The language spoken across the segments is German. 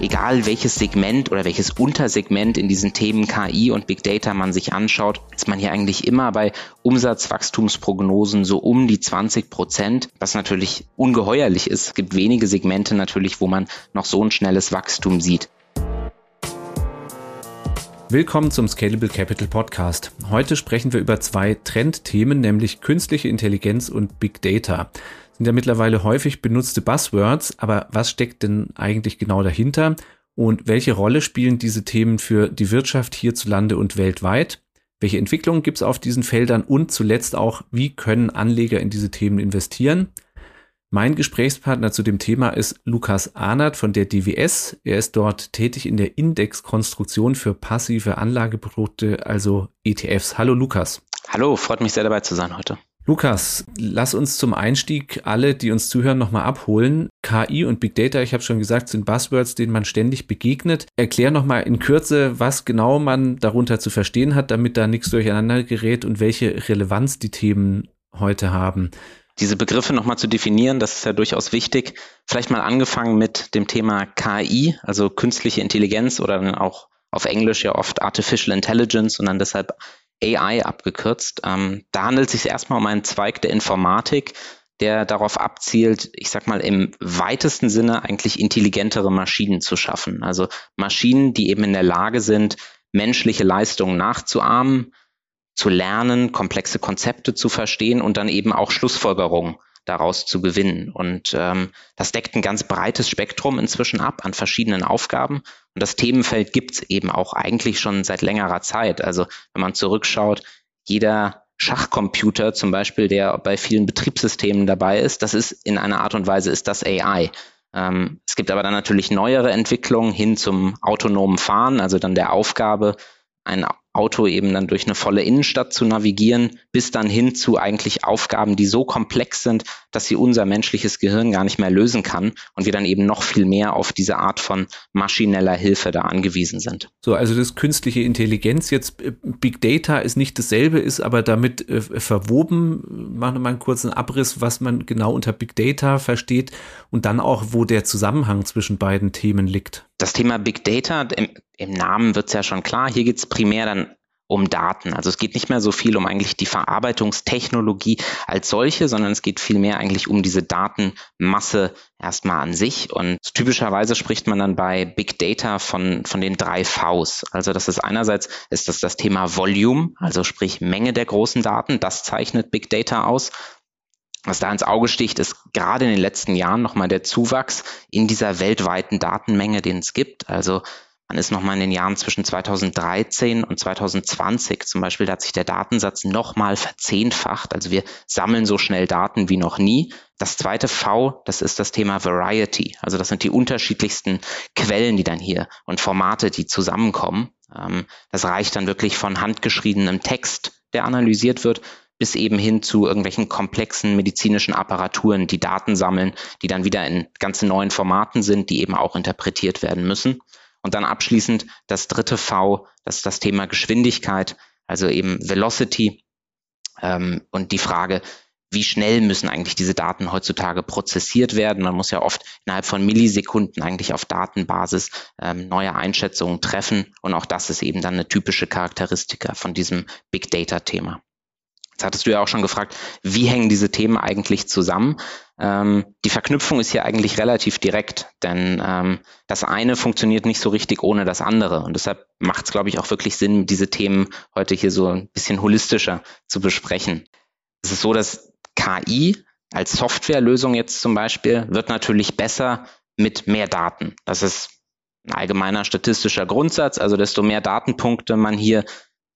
egal welches Segment oder welches Untersegment in diesen Themen KI und Big Data man sich anschaut, ist man hier eigentlich immer bei Umsatzwachstumsprognosen so um die 20 Prozent, was natürlich ungeheuerlich ist. Es gibt wenige Segmente natürlich, wo man noch so ein schnelles Wachstum sieht. Willkommen zum Scalable Capital Podcast. Heute sprechen wir über zwei Trendthemen, nämlich künstliche Intelligenz und Big Data. Sind ja mittlerweile häufig benutzte Buzzwords, aber was steckt denn eigentlich genau dahinter? Und welche Rolle spielen diese Themen für die Wirtschaft hierzulande und weltweit? Welche Entwicklungen gibt es auf diesen Feldern? Und zuletzt auch, wie können Anleger in diese Themen investieren? Mein Gesprächspartner zu dem Thema ist Lukas Ahnert von der DWS. Er ist dort tätig in der Indexkonstruktion für passive Anlageprodukte, also ETFs. Hallo Lukas. Hallo, freut mich sehr dabei zu sein heute. Lukas, lass uns zum Einstieg alle, die uns zuhören, nochmal abholen. KI und Big Data, ich habe schon gesagt, sind Buzzwords, denen man ständig begegnet. Erklär nochmal in Kürze, was genau man darunter zu verstehen hat, damit da nichts durcheinander gerät und welche Relevanz die Themen heute haben diese Begriffe nochmal zu definieren, das ist ja durchaus wichtig. Vielleicht mal angefangen mit dem Thema KI, also künstliche Intelligenz oder dann auch auf Englisch ja oft Artificial Intelligence und dann deshalb AI abgekürzt. Ähm, da handelt es sich erstmal um einen Zweig der Informatik, der darauf abzielt, ich sag mal im weitesten Sinne eigentlich intelligentere Maschinen zu schaffen. Also Maschinen, die eben in der Lage sind, menschliche Leistungen nachzuahmen, zu lernen, komplexe Konzepte zu verstehen und dann eben auch Schlussfolgerungen daraus zu gewinnen. Und ähm, das deckt ein ganz breites Spektrum inzwischen ab an verschiedenen Aufgaben. Und das Themenfeld gibt es eben auch eigentlich schon seit längerer Zeit. Also wenn man zurückschaut, jeder Schachcomputer zum Beispiel, der bei vielen Betriebssystemen dabei ist, das ist in einer Art und Weise ist das AI. Ähm, es gibt aber dann natürlich neuere Entwicklungen hin zum autonomen Fahren, also dann der Aufgabe, ein Auto eben dann durch eine volle Innenstadt zu navigieren, bis dann hin zu eigentlich Aufgaben, die so komplex sind, dass sie unser menschliches Gehirn gar nicht mehr lösen kann und wir dann eben noch viel mehr auf diese Art von maschineller Hilfe da angewiesen sind. So, also das künstliche Intelligenz jetzt äh, Big Data ist nicht dasselbe, ist aber damit äh, verwoben. Machen wir mal einen kurzen Abriss, was man genau unter Big Data versteht und dann auch, wo der Zusammenhang zwischen beiden Themen liegt. Das Thema Big Data, im, im Namen wird es ja schon klar, hier geht es primär dann um Daten. Also es geht nicht mehr so viel um eigentlich die Verarbeitungstechnologie als solche, sondern es geht vielmehr eigentlich um diese Datenmasse erstmal an sich. Und typischerweise spricht man dann bei Big Data von, von den drei Vs. Also das ist einerseits ist das das Thema Volume, also sprich Menge der großen Daten. Das zeichnet Big Data aus. Was da ins Auge sticht, ist gerade in den letzten Jahren nochmal der Zuwachs in dieser weltweiten Datenmenge, den es gibt. Also man ist nochmal in den Jahren zwischen 2013 und 2020 zum Beispiel, da hat sich der Datensatz nochmal verzehnfacht. Also wir sammeln so schnell Daten wie noch nie. Das zweite V, das ist das Thema Variety. Also das sind die unterschiedlichsten Quellen, die dann hier und Formate, die zusammenkommen. Ähm, das reicht dann wirklich von handgeschriebenem Text, der analysiert wird, bis eben hin zu irgendwelchen komplexen medizinischen Apparaturen, die Daten sammeln, die dann wieder in ganz neuen Formaten sind, die eben auch interpretiert werden müssen. Und dann abschließend das dritte V, das ist das Thema Geschwindigkeit, also eben Velocity ähm, und die Frage, wie schnell müssen eigentlich diese Daten heutzutage prozessiert werden. Man muss ja oft innerhalb von Millisekunden eigentlich auf Datenbasis ähm, neue Einschätzungen treffen. Und auch das ist eben dann eine typische Charakteristika von diesem Big Data-Thema. Jetzt hattest du ja auch schon gefragt, wie hängen diese Themen eigentlich zusammen? Ähm, die Verknüpfung ist hier eigentlich relativ direkt, denn ähm, das eine funktioniert nicht so richtig ohne das andere. Und deshalb macht es, glaube ich, auch wirklich Sinn, diese Themen heute hier so ein bisschen holistischer zu besprechen. Es ist so, dass KI als Softwarelösung jetzt zum Beispiel wird natürlich besser mit mehr Daten. Das ist ein allgemeiner statistischer Grundsatz. Also desto mehr Datenpunkte man hier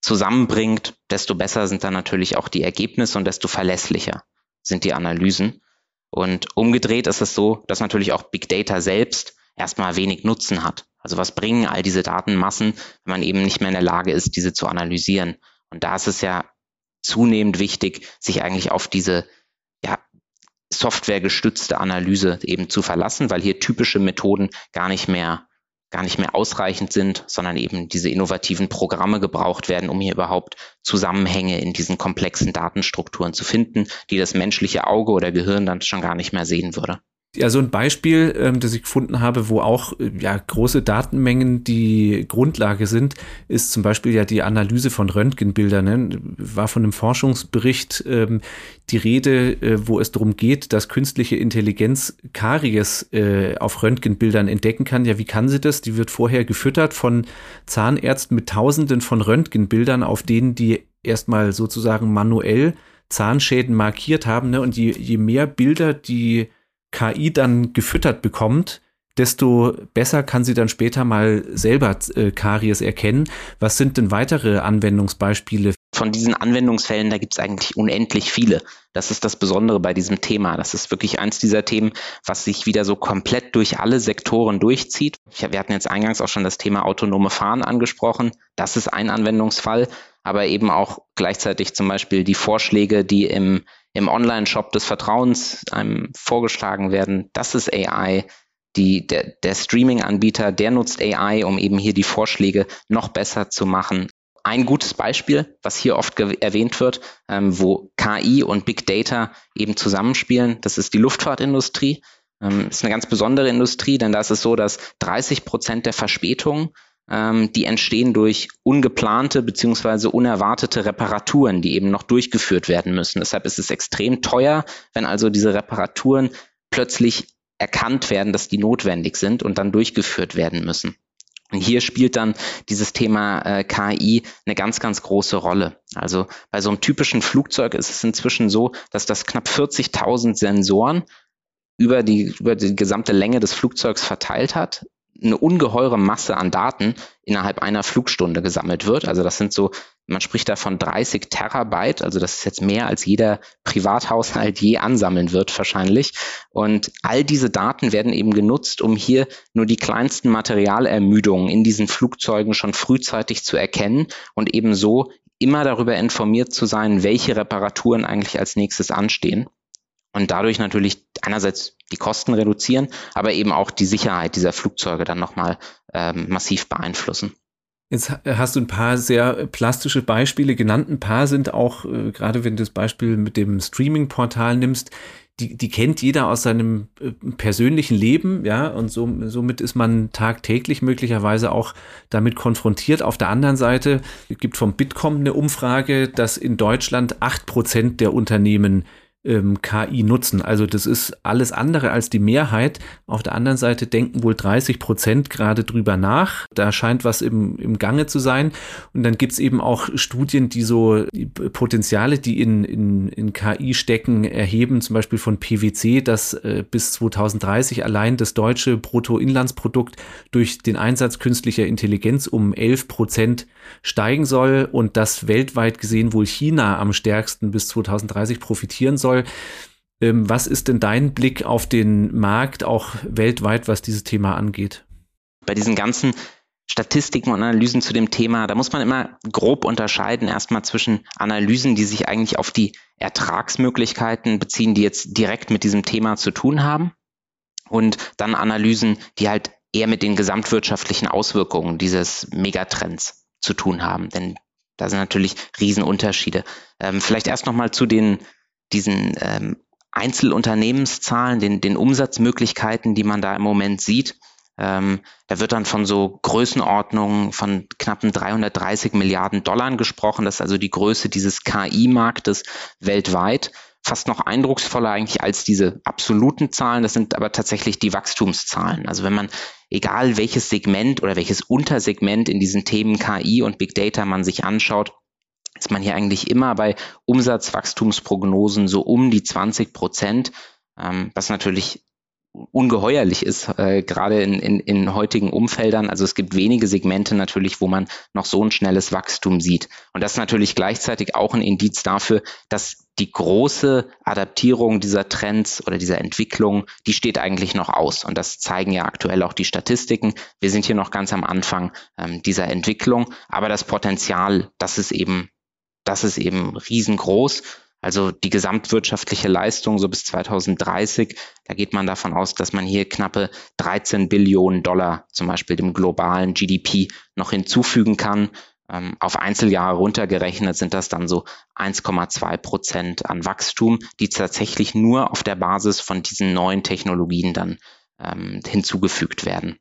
zusammenbringt, desto besser sind dann natürlich auch die Ergebnisse und desto verlässlicher sind die Analysen. Und umgedreht ist es so, dass natürlich auch Big Data selbst erstmal wenig Nutzen hat. Also was bringen all diese Datenmassen, wenn man eben nicht mehr in der Lage ist, diese zu analysieren? Und da ist es ja zunehmend wichtig, sich eigentlich auf diese ja, softwaregestützte Analyse eben zu verlassen, weil hier typische Methoden gar nicht mehr gar nicht mehr ausreichend sind, sondern eben diese innovativen Programme gebraucht werden, um hier überhaupt Zusammenhänge in diesen komplexen Datenstrukturen zu finden, die das menschliche Auge oder Gehirn dann schon gar nicht mehr sehen würde. Ja, so ein Beispiel, ähm, das ich gefunden habe, wo auch äh, ja, große Datenmengen die Grundlage sind, ist zum Beispiel ja die Analyse von Röntgenbildern. Ne? War von einem Forschungsbericht ähm, die Rede, äh, wo es darum geht, dass künstliche Intelligenz Karies äh, auf Röntgenbildern entdecken kann. Ja, wie kann sie das? Die wird vorher gefüttert von Zahnärzten mit Tausenden von Röntgenbildern, auf denen die erstmal sozusagen manuell Zahnschäden markiert haben. Ne? Und je, je mehr Bilder die KI dann gefüttert bekommt, desto besser kann sie dann später mal selber äh, Karies erkennen. Was sind denn weitere Anwendungsbeispiele? Von diesen Anwendungsfällen, da gibt es eigentlich unendlich viele. Das ist das Besondere bei diesem Thema. Das ist wirklich eins dieser Themen, was sich wieder so komplett durch alle Sektoren durchzieht. Wir hatten jetzt eingangs auch schon das Thema autonome Fahren angesprochen. Das ist ein Anwendungsfall, aber eben auch gleichzeitig zum Beispiel die Vorschläge, die im im Online-Shop des Vertrauens einem vorgeschlagen werden, das ist AI. Die, der, der Streaming-Anbieter, der nutzt AI, um eben hier die Vorschläge noch besser zu machen. Ein gutes Beispiel, was hier oft erwähnt wird, ähm, wo KI und Big Data eben zusammenspielen, das ist die Luftfahrtindustrie. Ähm, ist eine ganz besondere Industrie, denn da ist es so, dass 30 Prozent der Verspätungen ähm, die entstehen durch ungeplante beziehungsweise unerwartete Reparaturen, die eben noch durchgeführt werden müssen. Deshalb ist es extrem teuer, wenn also diese Reparaturen plötzlich erkannt werden, dass die notwendig sind und dann durchgeführt werden müssen. Und hier spielt dann dieses Thema äh, KI eine ganz, ganz große Rolle. Also bei so einem typischen Flugzeug ist es inzwischen so, dass das knapp 40.000 Sensoren über die, über die gesamte Länge des Flugzeugs verteilt hat, eine ungeheure Masse an Daten innerhalb einer Flugstunde gesammelt wird. Also das sind so, man spricht da von 30 Terabyte, also das ist jetzt mehr als jeder Privathaushalt je ansammeln wird wahrscheinlich. Und all diese Daten werden eben genutzt, um hier nur die kleinsten Materialermüdungen in diesen Flugzeugen schon frühzeitig zu erkennen und eben so immer darüber informiert zu sein, welche Reparaturen eigentlich als nächstes anstehen und dadurch natürlich einerseits die Kosten reduzieren, aber eben auch die Sicherheit dieser Flugzeuge dann nochmal ähm, massiv beeinflussen. Jetzt hast du ein paar sehr plastische Beispiele genannt. Ein paar sind auch, äh, gerade wenn du das Beispiel mit dem Streaming-Portal nimmst, die, die kennt jeder aus seinem äh, persönlichen Leben, ja, und so, somit ist man tagtäglich möglicherweise auch damit konfrontiert. Auf der anderen Seite gibt vom Bitkom eine Umfrage, dass in Deutschland acht Prozent der Unternehmen ähm, KI nutzen. Also das ist alles andere als die Mehrheit. Auf der anderen Seite denken wohl 30 Prozent gerade drüber nach. Da scheint was im, im Gange zu sein. Und dann gibt's eben auch Studien, die so die Potenziale, die in, in, in KI stecken, erheben, zum Beispiel von PwC, dass äh, bis 2030 allein das deutsche Bruttoinlandsprodukt durch den Einsatz künstlicher Intelligenz um 11 Prozent steigen soll und dass weltweit gesehen wohl China am stärksten bis 2030 profitieren soll soll. Ähm, was ist denn dein Blick auf den Markt, auch weltweit, was dieses Thema angeht? Bei diesen ganzen Statistiken und Analysen zu dem Thema, da muss man immer grob unterscheiden, erstmal zwischen Analysen, die sich eigentlich auf die Ertragsmöglichkeiten beziehen, die jetzt direkt mit diesem Thema zu tun haben, und dann Analysen, die halt eher mit den gesamtwirtschaftlichen Auswirkungen dieses Megatrends zu tun haben. Denn da sind natürlich Riesenunterschiede. Ähm, vielleicht erst nochmal zu den diesen ähm, Einzelunternehmenszahlen, den, den Umsatzmöglichkeiten, die man da im Moment sieht. Ähm, da wird dann von so Größenordnungen von knappen 330 Milliarden Dollar gesprochen. Das ist also die Größe dieses KI-Marktes weltweit. Fast noch eindrucksvoller eigentlich als diese absoluten Zahlen. Das sind aber tatsächlich die Wachstumszahlen. Also wenn man, egal welches Segment oder welches Untersegment in diesen Themen KI und Big Data man sich anschaut, ist man hier eigentlich immer bei Umsatzwachstumsprognosen so um die 20 Prozent, ähm, was natürlich ungeheuerlich ist, äh, gerade in, in, in heutigen Umfeldern. Also es gibt wenige Segmente natürlich, wo man noch so ein schnelles Wachstum sieht. Und das ist natürlich gleichzeitig auch ein Indiz dafür, dass die große Adaptierung dieser Trends oder dieser Entwicklung, die steht eigentlich noch aus. Und das zeigen ja aktuell auch die Statistiken. Wir sind hier noch ganz am Anfang ähm, dieser Entwicklung, aber das Potenzial, das ist eben das ist eben riesengroß. Also die gesamtwirtschaftliche Leistung so bis 2030, da geht man davon aus, dass man hier knappe 13 Billionen Dollar zum Beispiel dem globalen GDP noch hinzufügen kann. Ähm, auf Einzeljahre runtergerechnet sind das dann so 1,2 Prozent an Wachstum, die tatsächlich nur auf der Basis von diesen neuen Technologien dann ähm, hinzugefügt werden.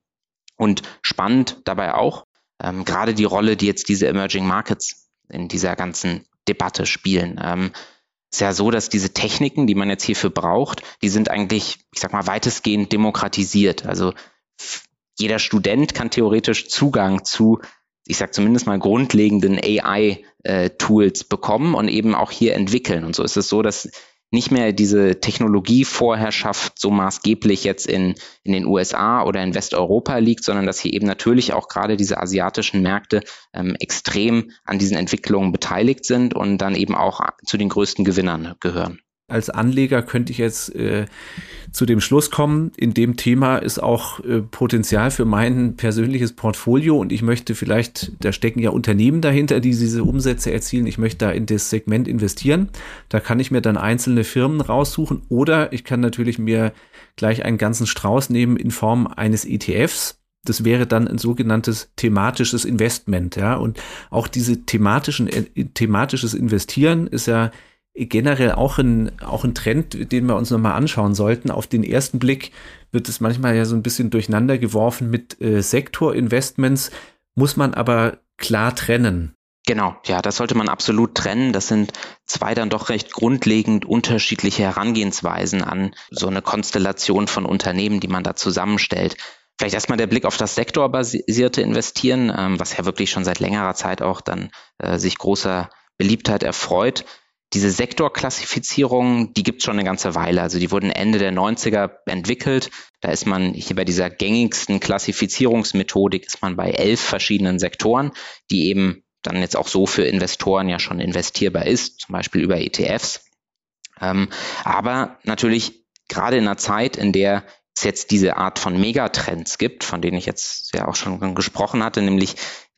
Und spannend dabei auch, ähm, gerade die Rolle, die jetzt diese Emerging Markets in dieser ganzen Debatte spielen. Ähm, ist ja so, dass diese Techniken, die man jetzt hierfür braucht, die sind eigentlich, ich sag mal, weitestgehend demokratisiert. Also jeder Student kann theoretisch Zugang zu, ich sag zumindest mal grundlegenden AI-Tools äh, bekommen und eben auch hier entwickeln. Und so ist es so, dass nicht mehr diese Technologievorherrschaft so maßgeblich jetzt in, in den USA oder in Westeuropa liegt, sondern dass hier eben natürlich auch gerade diese asiatischen Märkte ähm, extrem an diesen Entwicklungen beteiligt sind und dann eben auch zu den größten Gewinnern gehören als Anleger könnte ich jetzt äh, zu dem Schluss kommen, in dem Thema ist auch äh, Potenzial für mein persönliches Portfolio und ich möchte vielleicht, da stecken ja Unternehmen dahinter, die diese Umsätze erzielen, ich möchte da in das Segment investieren. Da kann ich mir dann einzelne Firmen raussuchen oder ich kann natürlich mir gleich einen ganzen Strauß nehmen in Form eines ETFs. Das wäre dann ein sogenanntes thematisches Investment, ja. Und auch diese thematischen, äh, thematisches Investieren ist ja generell auch ein, auch ein Trend, den wir uns nochmal anschauen sollten. Auf den ersten Blick wird es manchmal ja so ein bisschen durcheinander geworfen mit äh, Sektorinvestments, muss man aber klar trennen. Genau, ja, das sollte man absolut trennen. Das sind zwei dann doch recht grundlegend unterschiedliche Herangehensweisen an so eine Konstellation von Unternehmen, die man da zusammenstellt. Vielleicht erstmal der Blick auf das sektorbasierte Investieren, ähm, was ja wirklich schon seit längerer Zeit auch dann äh, sich großer Beliebtheit erfreut diese Sektorklassifizierung, die gibt es schon eine ganze Weile. Also die wurden Ende der 90er entwickelt. Da ist man hier bei dieser gängigsten Klassifizierungsmethodik ist man bei elf verschiedenen Sektoren, die eben dann jetzt auch so für Investoren ja schon investierbar ist, zum Beispiel über ETFs. Ähm, aber natürlich gerade in einer Zeit, in der es jetzt diese Art von Megatrends gibt, von denen ich jetzt ja auch schon gesprochen hatte, nämlich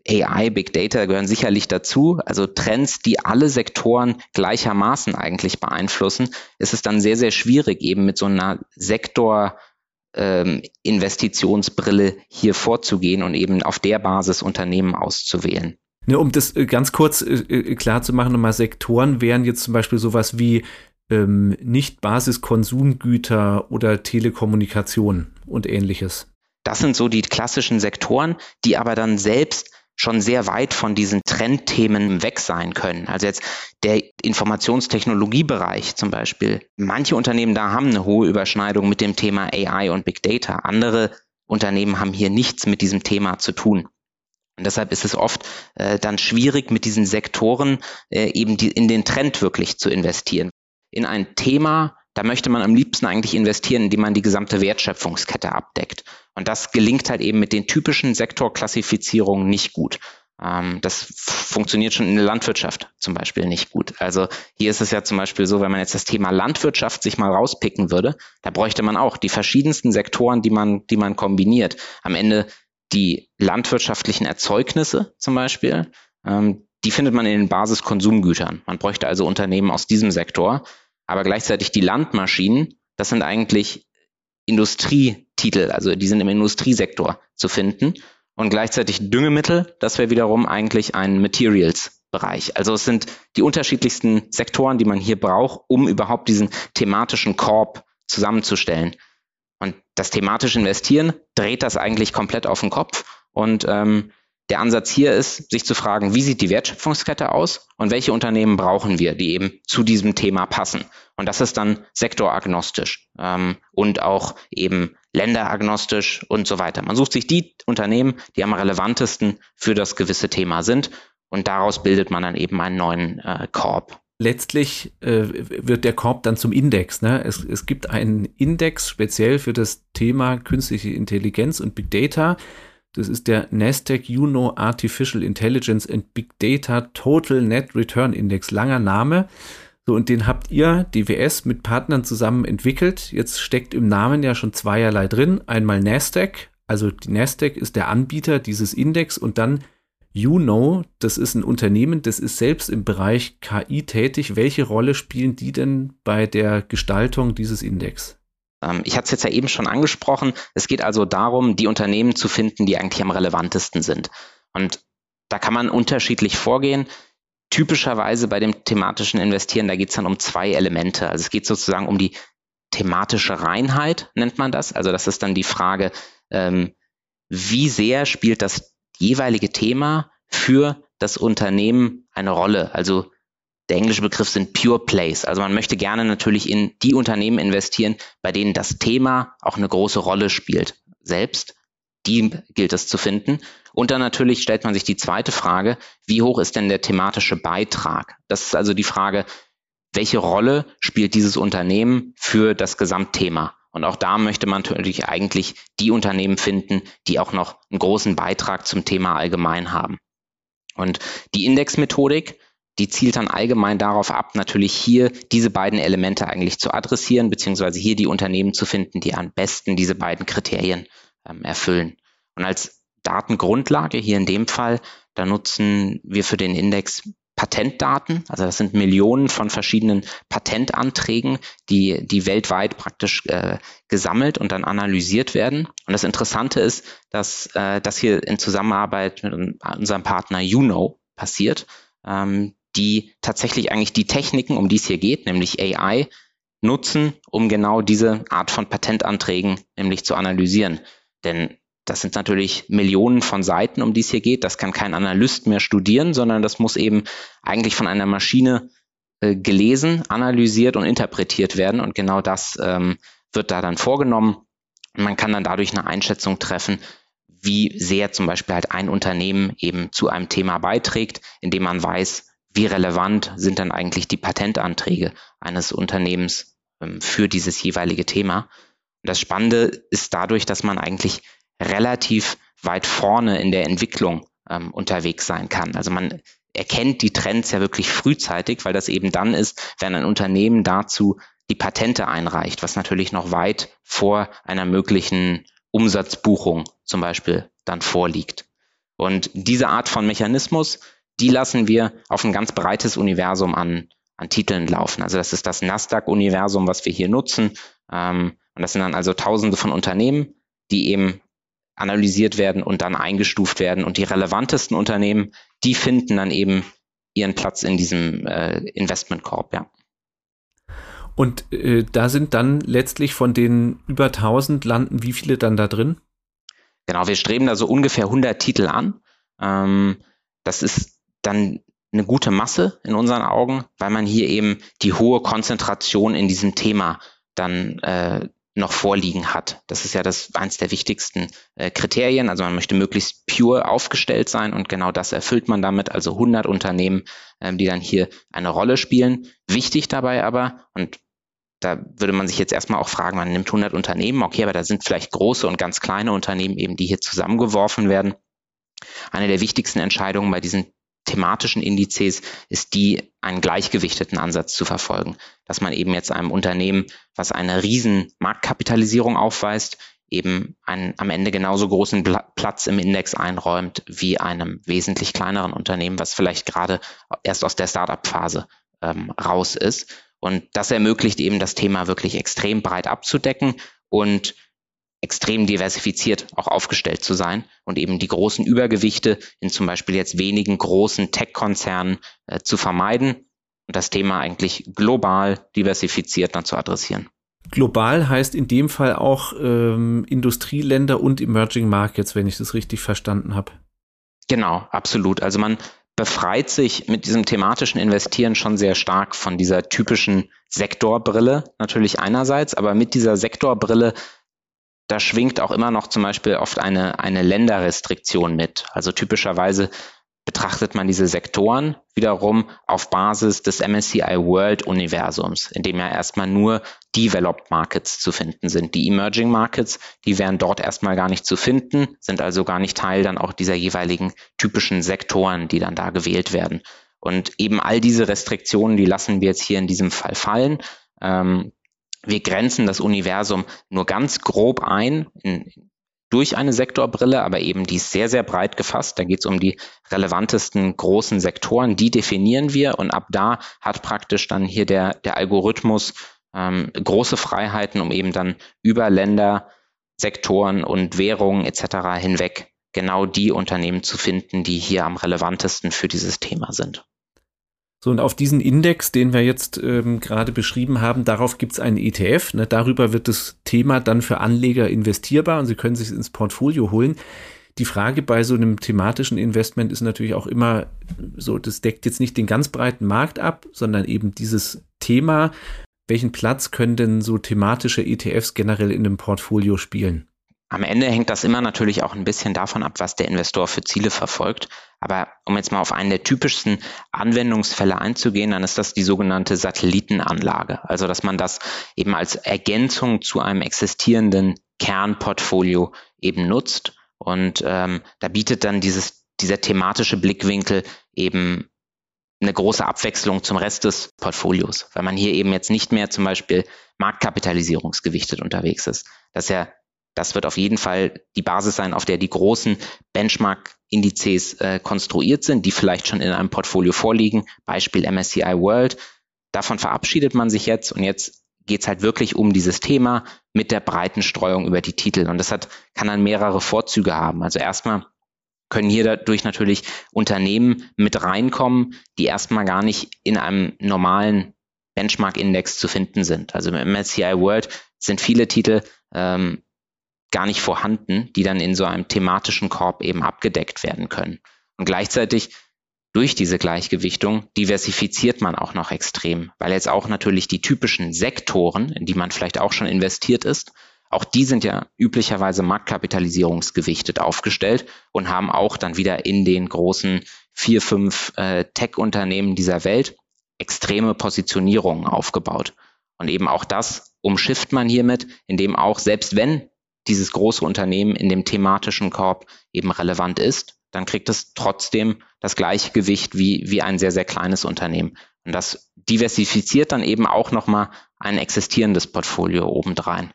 AI, Big Data gehören sicherlich dazu. Also Trends, die alle Sektoren gleichermaßen eigentlich beeinflussen, ist es dann sehr, sehr schwierig, eben mit so einer Sektor ähm, Investitionsbrille hier vorzugehen und eben auf der Basis Unternehmen auszuwählen. Ne, um das äh, ganz kurz äh, äh, klar zu machen, nochmal Sektoren wären jetzt zum Beispiel sowas wie ähm, nicht Basiskonsumgüter oder Telekommunikation und ähnliches. Das sind so die klassischen Sektoren, die aber dann selbst schon sehr weit von diesen Trendthemen weg sein können. Also jetzt der Informationstechnologiebereich zum Beispiel. Manche Unternehmen da haben eine hohe Überschneidung mit dem Thema AI und Big Data. Andere Unternehmen haben hier nichts mit diesem Thema zu tun. Und deshalb ist es oft äh, dann schwierig, mit diesen Sektoren äh, eben die, in den Trend wirklich zu investieren. In ein Thema, da möchte man am liebsten eigentlich investieren, indem man die gesamte Wertschöpfungskette abdeckt. Und das gelingt halt eben mit den typischen Sektorklassifizierungen nicht gut. Ähm, das funktioniert schon in der Landwirtschaft zum Beispiel nicht gut. Also hier ist es ja zum Beispiel so, wenn man jetzt das Thema Landwirtschaft sich mal rauspicken würde, da bräuchte man auch die verschiedensten Sektoren, die man, die man kombiniert. Am Ende die landwirtschaftlichen Erzeugnisse zum Beispiel, ähm, die findet man in den Basiskonsumgütern. Man bräuchte also Unternehmen aus diesem Sektor. Aber gleichzeitig die Landmaschinen, das sind eigentlich Industrietitel, also die sind im Industriesektor zu finden. Und gleichzeitig Düngemittel, das wäre wiederum eigentlich ein Materials-Bereich. Also es sind die unterschiedlichsten Sektoren, die man hier braucht, um überhaupt diesen thematischen Korb zusammenzustellen. Und das thematische Investieren dreht das eigentlich komplett auf den Kopf. Und ähm, der Ansatz hier ist, sich zu fragen, wie sieht die Wertschöpfungskette aus und welche Unternehmen brauchen wir, die eben zu diesem Thema passen. Und das ist dann sektoragnostisch ähm, und auch eben länderagnostisch und so weiter. Man sucht sich die Unternehmen, die am relevantesten für das gewisse Thema sind und daraus bildet man dann eben einen neuen äh, Korb. Letztlich äh, wird der Korb dann zum Index. Ne? Es, es gibt einen Index speziell für das Thema künstliche Intelligenz und Big Data. Das ist der Nasdaq Uno Artificial Intelligence and Big Data Total Net Return Index. Langer Name. So, und den habt ihr, DWS, mit Partnern zusammen entwickelt. Jetzt steckt im Namen ja schon zweierlei drin. Einmal Nasdaq, also die Nasdaq ist der Anbieter dieses Index und dann Uno, das ist ein Unternehmen, das ist selbst im Bereich KI tätig. Welche Rolle spielen die denn bei der Gestaltung dieses Index? Ähm, ich hatte es jetzt ja eben schon angesprochen. Es geht also darum, die Unternehmen zu finden, die eigentlich am relevantesten sind. Und da kann man unterschiedlich vorgehen. Typischerweise bei dem thematischen Investieren, da geht es dann um zwei Elemente. Also es geht sozusagen um die thematische Reinheit, nennt man das. Also das ist dann die Frage, ähm, wie sehr spielt das jeweilige Thema für das Unternehmen eine Rolle? Also der englische Begriff sind Pure Plays. Also man möchte gerne natürlich in die Unternehmen investieren, bei denen das Thema auch eine große Rolle spielt. Selbst die gilt es zu finden. Und dann natürlich stellt man sich die zweite Frage, wie hoch ist denn der thematische Beitrag? Das ist also die Frage, welche Rolle spielt dieses Unternehmen für das Gesamtthema? Und auch da möchte man natürlich eigentlich die Unternehmen finden, die auch noch einen großen Beitrag zum Thema allgemein haben. Und die Indexmethodik, die zielt dann allgemein darauf ab, natürlich hier diese beiden Elemente eigentlich zu adressieren, beziehungsweise hier die Unternehmen zu finden, die am besten diese beiden Kriterien ähm, erfüllen. Und als Datengrundlage hier in dem Fall, da nutzen wir für den Index Patentdaten. Also das sind Millionen von verschiedenen Patentanträgen, die, die weltweit praktisch äh, gesammelt und dann analysiert werden. Und das Interessante ist, dass äh, das hier in Zusammenarbeit mit unserem Partner UNO passiert, ähm, die tatsächlich eigentlich die Techniken, um die es hier geht, nämlich AI, nutzen, um genau diese Art von Patentanträgen nämlich zu analysieren. Denn das sind natürlich Millionen von Seiten, um die es hier geht. Das kann kein Analyst mehr studieren, sondern das muss eben eigentlich von einer Maschine äh, gelesen, analysiert und interpretiert werden. Und genau das ähm, wird da dann vorgenommen. Man kann dann dadurch eine Einschätzung treffen, wie sehr zum Beispiel halt ein Unternehmen eben zu einem Thema beiträgt, indem man weiß, wie relevant sind dann eigentlich die Patentanträge eines Unternehmens ähm, für dieses jeweilige Thema. Das Spannende ist dadurch, dass man eigentlich relativ weit vorne in der Entwicklung ähm, unterwegs sein kann. Also man erkennt die Trends ja wirklich frühzeitig, weil das eben dann ist, wenn ein Unternehmen dazu die Patente einreicht, was natürlich noch weit vor einer möglichen Umsatzbuchung zum Beispiel dann vorliegt. Und diese Art von Mechanismus, die lassen wir auf ein ganz breites Universum an, an Titeln laufen. Also das ist das Nasdaq-Universum, was wir hier nutzen. Ähm, und das sind dann also Tausende von Unternehmen, die eben analysiert werden und dann eingestuft werden. Und die relevantesten Unternehmen, die finden dann eben ihren Platz in diesem äh, Investmentkorb, ja. Und äh, da sind dann letztlich von den über 1000 landen, wie viele dann da drin? Genau, wir streben da so ungefähr 100 Titel an. Ähm, das ist dann eine gute Masse in unseren Augen, weil man hier eben die hohe Konzentration in diesem Thema dann äh, noch vorliegen hat. Das ist ja das eins der wichtigsten äh, Kriterien. Also man möchte möglichst pure aufgestellt sein und genau das erfüllt man damit. Also 100 Unternehmen, ähm, die dann hier eine Rolle spielen. Wichtig dabei aber und da würde man sich jetzt erstmal auch fragen, man nimmt 100 Unternehmen, okay, aber da sind vielleicht große und ganz kleine Unternehmen eben, die hier zusammengeworfen werden. Eine der wichtigsten Entscheidungen bei diesen thematischen Indizes ist die, einen gleichgewichteten Ansatz zu verfolgen. Dass man eben jetzt einem Unternehmen, was eine riesen Marktkapitalisierung aufweist, eben einen am Ende genauso großen Platz im Index einräumt wie einem wesentlich kleineren Unternehmen, was vielleicht gerade erst aus der Startup-Phase ähm, raus ist. Und das ermöglicht eben das Thema wirklich extrem breit abzudecken und extrem diversifiziert auch aufgestellt zu sein und eben die großen Übergewichte in zum Beispiel jetzt wenigen großen Tech-Konzernen äh, zu vermeiden und das Thema eigentlich global diversifiziert dann zu adressieren. Global heißt in dem Fall auch ähm, Industrieländer und Emerging Markets, wenn ich das richtig verstanden habe. Genau, absolut. Also man befreit sich mit diesem thematischen Investieren schon sehr stark von dieser typischen Sektorbrille natürlich einerseits, aber mit dieser Sektorbrille da schwingt auch immer noch zum Beispiel oft eine, eine Länderrestriktion mit. Also typischerweise betrachtet man diese Sektoren wiederum auf Basis des MSCI World Universums, in dem ja erstmal nur Developed Markets zu finden sind. Die Emerging Markets, die wären dort erstmal gar nicht zu finden, sind also gar nicht Teil dann auch dieser jeweiligen typischen Sektoren, die dann da gewählt werden. Und eben all diese Restriktionen, die lassen wir jetzt hier in diesem Fall fallen. Ähm, wir grenzen das Universum nur ganz grob ein in, durch eine Sektorbrille, aber eben die ist sehr, sehr breit gefasst. Da geht es um die relevantesten großen Sektoren, die definieren wir und ab da hat praktisch dann hier der, der Algorithmus ähm, große Freiheiten, um eben dann über Länder, Sektoren und Währungen etc. hinweg genau die Unternehmen zu finden, die hier am relevantesten für dieses Thema sind. So, und auf diesen Index, den wir jetzt ähm, gerade beschrieben haben, darauf gibt es einen ETF. Ne? Darüber wird das Thema dann für Anleger investierbar und Sie können sich ins Portfolio holen. Die Frage bei so einem thematischen Investment ist natürlich auch immer so, das deckt jetzt nicht den ganz breiten Markt ab, sondern eben dieses Thema. Welchen Platz können denn so thematische ETFs generell in einem Portfolio spielen? Am Ende hängt das immer natürlich auch ein bisschen davon ab, was der Investor für Ziele verfolgt. Aber um jetzt mal auf einen der typischsten Anwendungsfälle einzugehen, dann ist das die sogenannte Satellitenanlage. Also dass man das eben als Ergänzung zu einem existierenden Kernportfolio eben nutzt. Und ähm, da bietet dann dieses, dieser thematische Blickwinkel eben eine große Abwechslung zum Rest des Portfolios, weil man hier eben jetzt nicht mehr zum Beispiel marktkapitalisierungsgewichtet unterwegs ist. Das ist ja das wird auf jeden Fall die Basis sein, auf der die großen Benchmark-Indizes äh, konstruiert sind, die vielleicht schon in einem Portfolio vorliegen. Beispiel MSCI World. Davon verabschiedet man sich jetzt und jetzt geht es halt wirklich um dieses Thema mit der breiten Streuung über die Titel. Und das hat, kann dann mehrere Vorzüge haben. Also erstmal können hier dadurch natürlich Unternehmen mit reinkommen, die erstmal gar nicht in einem normalen Benchmark-Index zu finden sind. Also im MSCI World sind viele Titel ähm, gar nicht vorhanden, die dann in so einem thematischen Korb eben abgedeckt werden können. Und gleichzeitig durch diese Gleichgewichtung diversifiziert man auch noch extrem, weil jetzt auch natürlich die typischen Sektoren, in die man vielleicht auch schon investiert ist, auch die sind ja üblicherweise marktkapitalisierungsgewichtet aufgestellt und haben auch dann wieder in den großen vier, fünf äh, Tech-Unternehmen dieser Welt extreme Positionierungen aufgebaut. Und eben auch das umschifft man hiermit, indem auch selbst wenn dieses große Unternehmen in dem thematischen Korb eben relevant ist, dann kriegt es trotzdem das gleiche Gewicht wie, wie ein sehr, sehr kleines Unternehmen. Und das diversifiziert dann eben auch nochmal ein existierendes Portfolio obendrein.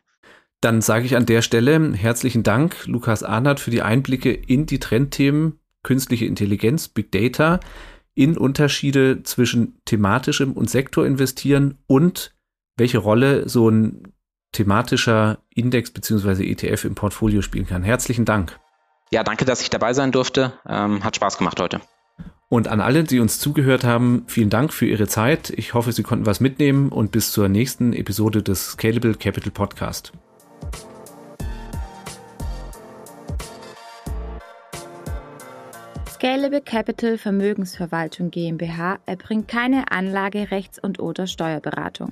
Dann sage ich an der Stelle herzlichen Dank, Lukas Arnert, für die Einblicke in die Trendthemen künstliche Intelligenz, Big Data, in Unterschiede zwischen thematischem und Sektorinvestieren und welche Rolle so ein thematischer Index bzw. ETF im Portfolio spielen kann. Herzlichen Dank. Ja, danke, dass ich dabei sein durfte. Ähm, hat Spaß gemacht heute. Und an alle, die uns zugehört haben, vielen Dank für Ihre Zeit. Ich hoffe, Sie konnten was mitnehmen und bis zur nächsten Episode des Scalable Capital Podcast. Scalable Capital Vermögensverwaltung GmbH erbringt keine Anlage, Rechts- und oder Steuerberatung.